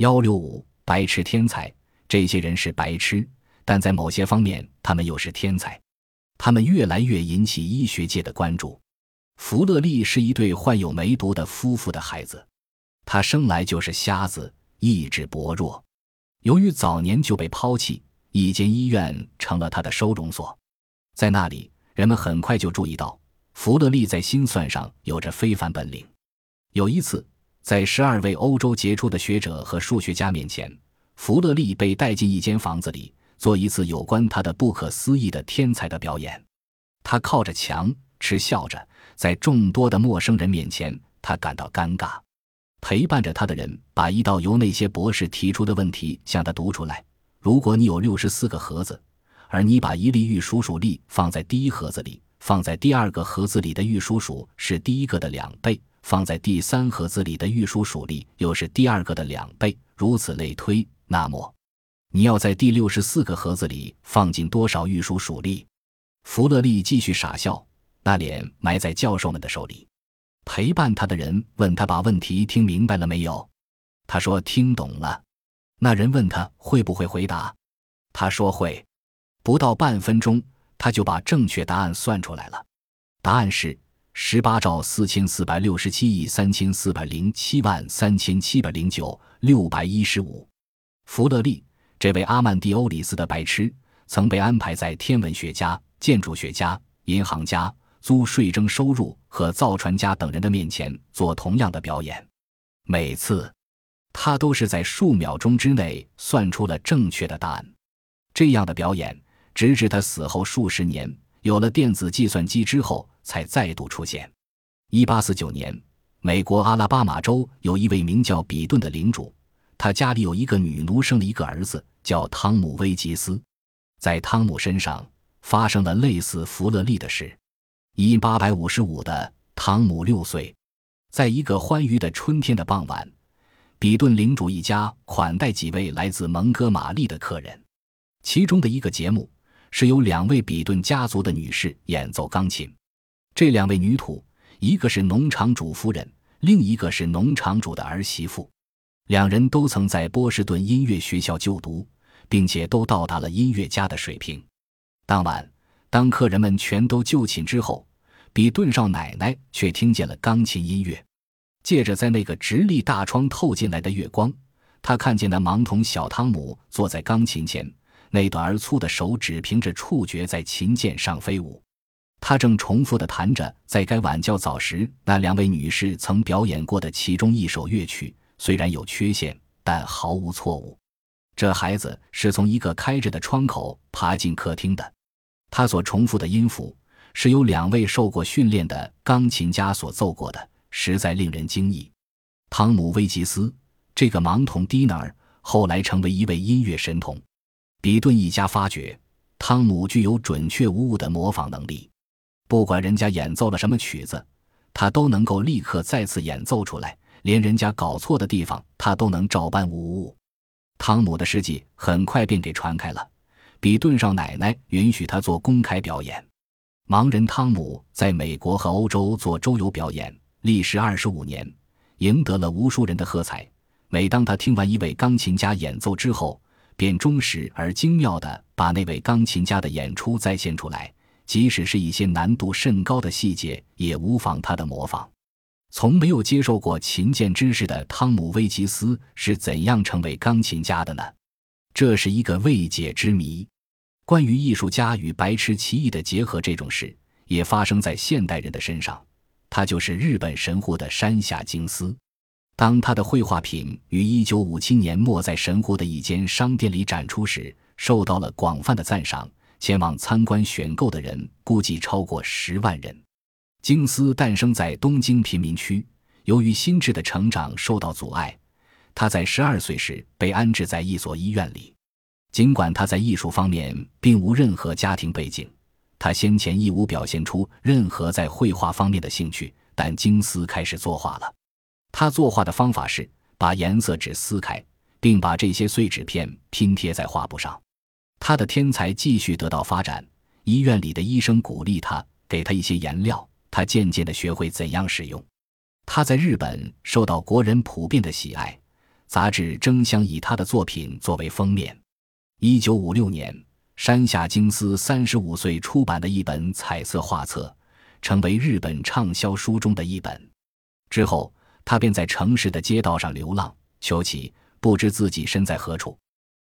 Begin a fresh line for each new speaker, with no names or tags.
幺六五白痴天才，这些人是白痴，但在某些方面他们又是天才。他们越来越引起医学界的关注。弗勒利是一对患有梅毒的夫妇的孩子，他生来就是瞎子，意志薄弱。由于早年就被抛弃，一间医院成了他的收容所。在那里，人们很快就注意到弗勒利在心算上有着非凡本领。有一次，在十二位欧洲杰出的学者和数学家面前，弗勒利被带进一间房子里，做一次有关他的不可思议的天才的表演。他靠着墙，嗤笑着。在众多的陌生人面前，他感到尴尬。陪伴着他的人把一道由那些博士提出的问题向他读出来：如果你有六十四个盒子，而你把一粒玉鼠鼠粒放在第一盒子里，放在第二个盒子里的玉鼠鼠是第一个的两倍，放在第三盒子里的玉鼠鼠粒又是第二个的两倍，如此类推，那么你要在第六十四个盒子里放进多少玉鼠鼠粒？弗勒利继续傻笑。那脸埋在教授们的手里，陪伴他的人问他把问题听明白了没有？他说听懂了。那人问他会不会回答？他说会。不到半分钟，他就把正确答案算出来了。答案是十八兆四千四百六十七亿三千四百零七万三千七百零九六百一十五。弗勒利，这位阿曼蒂欧里斯的白痴，曾被安排在天文学家、建筑学家、银行家。租税征收入和造船家等人的面前做同样的表演，每次他都是在数秒钟之内算出了正确的答案。这样的表演，直至他死后数十年，有了电子计算机之后，才再度出现。一八四九年，美国阿拉巴马州有一位名叫比顿的领主，他家里有一个女奴，生了一个儿子，叫汤姆·威吉斯。在汤姆身上发生了类似弗勒利的事。一八百五十五的汤姆六岁，在一个欢愉的春天的傍晚，比顿领主一家款待几位来自蒙哥马利的客人。其中的一个节目是由两位比顿家族的女士演奏钢琴。这两位女土，一个是农场主夫人，另一个是农场主的儿媳妇。两人都曾在波士顿音乐学校就读，并且都到达了音乐家的水平。当晚。当客人们全都就寝之后，比顿少奶奶却听见了钢琴音乐。借着在那个直立大窗透进来的月光，她看见那盲童小汤姆坐在钢琴前，那短而粗的手指凭着触觉在琴键上飞舞。他正重复地弹着在该晚教早时那两位女士曾表演过的其中一首乐曲，虽然有缺陷，但毫无错误。这孩子是从一个开着的窗口爬进客厅的。他所重复的音符是由两位受过训练的钢琴家所奏过的，实在令人惊异。汤姆·威吉斯这个盲童迪纳尔后来成为一位音乐神童。比顿一家发觉汤姆具有准确无误的模仿能力，不管人家演奏了什么曲子，他都能够立刻再次演奏出来，连人家搞错的地方他都能照搬无误。汤姆的事迹很快便给传开了。比顿少奶奶允许他做公开表演。盲人汤姆在美国和欧洲做周游表演，历时二十五年，赢得了无数人的喝彩。每当他听完一位钢琴家演奏之后，便忠实而精妙地把那位钢琴家的演出再现出来，即使是一些难度甚高的细节，也无妨他的模仿。从没有接受过琴键知识的汤姆·威吉斯是怎样成为钢琴家的呢？这是一个未解之谜。关于艺术家与白痴奇异的结合这种事，也发生在现代人的身上。他就是日本神户的山下京司。当他的绘画品于1957年末在神户的一间商店里展出时，受到了广泛的赞赏。前往参观选购的人估计超过十万人。京司诞生在东京贫民区，由于心智的成长受到阻碍。他在十二岁时被安置在一所医院里，尽管他在艺术方面并无任何家庭背景，他先前亦无表现出任何在绘画方面的兴趣。但京斯开始作画了。他作画的方法是把颜色纸撕开，并把这些碎纸片拼贴在画布上。他的天才继续得到发展。医院里的医生鼓励他，给他一些颜料，他渐渐地学会怎样使用。他在日本受到国人普遍的喜爱。杂志争相以他的作品作为封面。一九五六年，山下京司三十五岁出版的一本彩色画册，成为日本畅销书中的一本。之后，他便在城市的街道上流浪，求乞，不知自己身在何处。